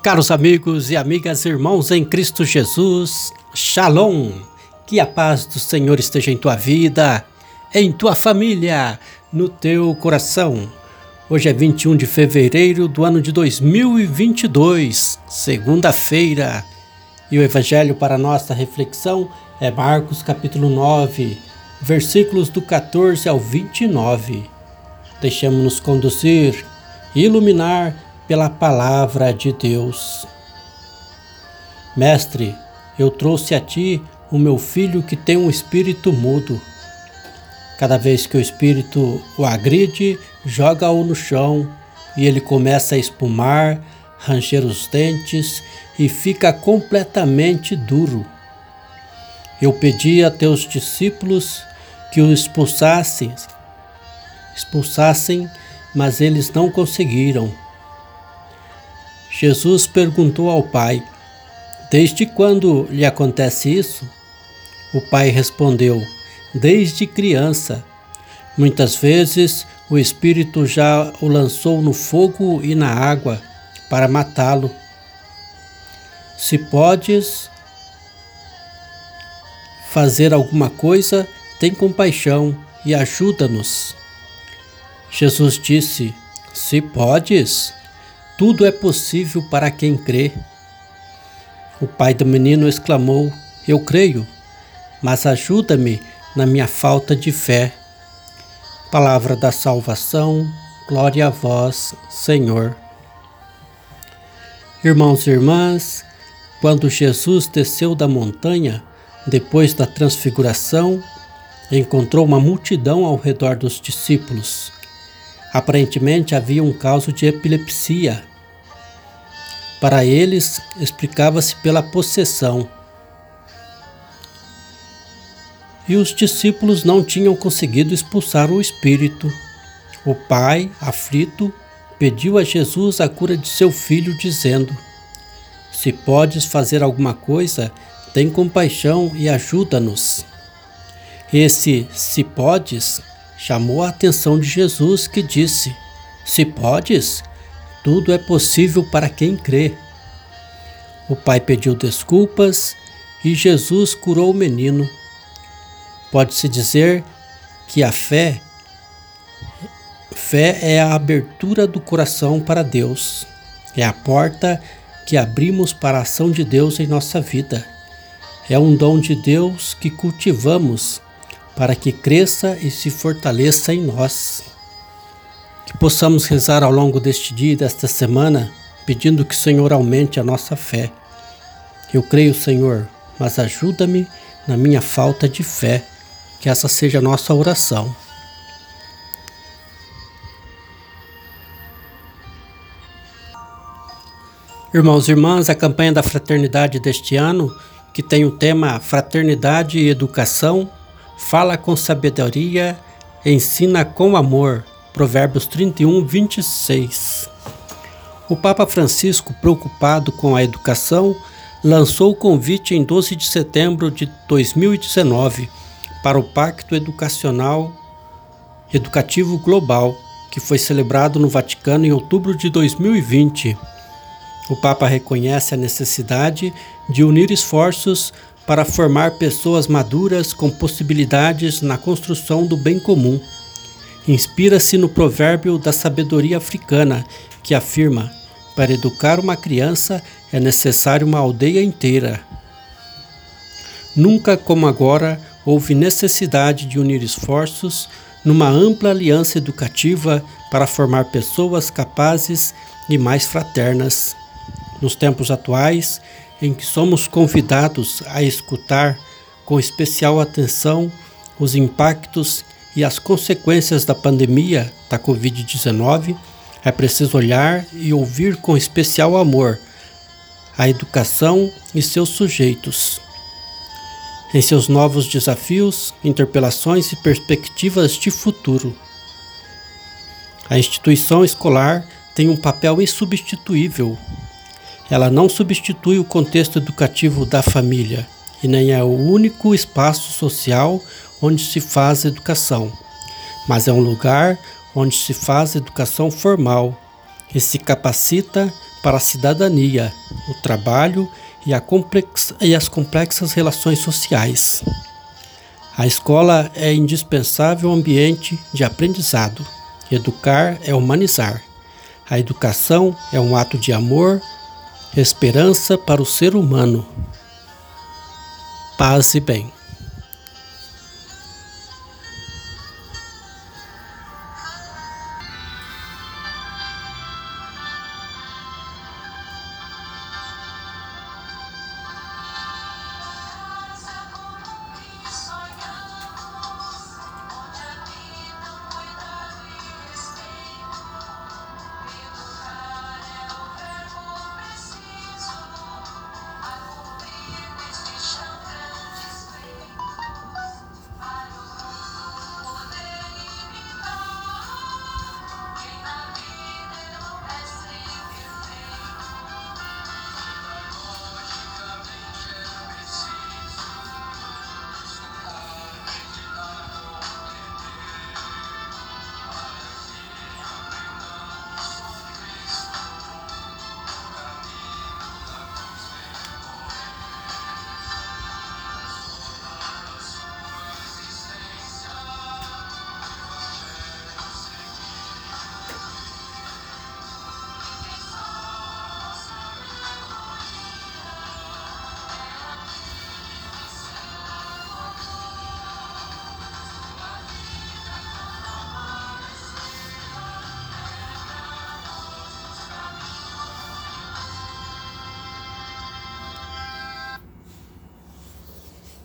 Caros amigos e amigas, irmãos em Cristo Jesus, Shalom! Que a paz do Senhor esteja em tua vida, em tua família, no teu coração. Hoje é 21 de fevereiro do ano de 2022, segunda-feira, e o evangelho para nossa reflexão é Marcos capítulo 9, versículos do 14 ao 29. Deixemos-nos conduzir, iluminar pela palavra de Deus. Mestre, eu trouxe a ti o meu filho que tem um espírito mudo. Cada vez que o espírito o agride, joga-o no chão e ele começa a espumar, ranger os dentes e fica completamente duro. Eu pedi a teus discípulos que o expulsassem, expulsassem, mas eles não conseguiram. Jesus perguntou ao pai: Desde quando lhe acontece isso? O pai respondeu: Desde criança. Muitas vezes o Espírito já o lançou no fogo e na água para matá-lo. Se podes fazer alguma coisa, tem compaixão e ajuda-nos. Jesus disse: Se podes, tudo é possível para quem crê. O pai do menino exclamou: Eu creio, mas ajuda-me na minha falta de fé. Palavra da salvação, glória a vós, Senhor. Irmãos e irmãs, quando Jesus desceu da montanha, depois da transfiguração, encontrou uma multidão ao redor dos discípulos. Aparentemente havia um caso de epilepsia. Para eles, explicava-se pela possessão. E os discípulos não tinham conseguido expulsar o espírito. O pai, aflito, pediu a Jesus a cura de seu filho, dizendo: Se podes fazer alguma coisa, tem compaixão e ajuda-nos. Esse se podes chamou a atenção de Jesus, que disse: Se podes, tudo é possível para quem crê. O pai pediu desculpas e Jesus curou o menino. Pode-se dizer que a fé fé é a abertura do coração para Deus. É a porta que abrimos para a ação de Deus em nossa vida. É um dom de Deus que cultivamos para que cresça e se fortaleça em nós. Que possamos rezar ao longo deste dia e desta semana, pedindo que o Senhor aumente a nossa fé. Eu creio, Senhor, mas ajuda-me na minha falta de fé. Que essa seja a nossa oração. Irmãos e irmãs, a campanha da fraternidade deste ano, que tem o tema Fraternidade e Educação, fala com sabedoria, ensina com amor. Provérbios 31, 26. O Papa Francisco, preocupado com a educação, lançou o convite em 12 de setembro de 2019 para o Pacto Educacional Educativo Global, que foi celebrado no Vaticano em outubro de 2020. O Papa reconhece a necessidade de unir esforços para formar pessoas maduras com possibilidades na construção do bem comum. Inspira-se no provérbio da sabedoria africana, que afirma: para educar uma criança é necessário uma aldeia inteira. Nunca como agora houve necessidade de unir esforços numa ampla aliança educativa para formar pessoas capazes e mais fraternas. Nos tempos atuais, em que somos convidados a escutar com especial atenção os impactos e as consequências da pandemia da Covid-19, é preciso olhar e ouvir com especial amor a educação e seus sujeitos. Em seus novos desafios, interpelações e perspectivas de futuro. A instituição escolar tem um papel insubstituível ela não substitui o contexto educativo da família e nem é o único espaço social onde se faz educação, mas é um lugar onde se faz educação formal e se capacita para a cidadania, o trabalho e, complex, e as complexas relações sociais. A escola é indispensável ambiente de aprendizado. Educar é humanizar. A educação é um ato de amor, esperança para o ser humano. Paz e bem.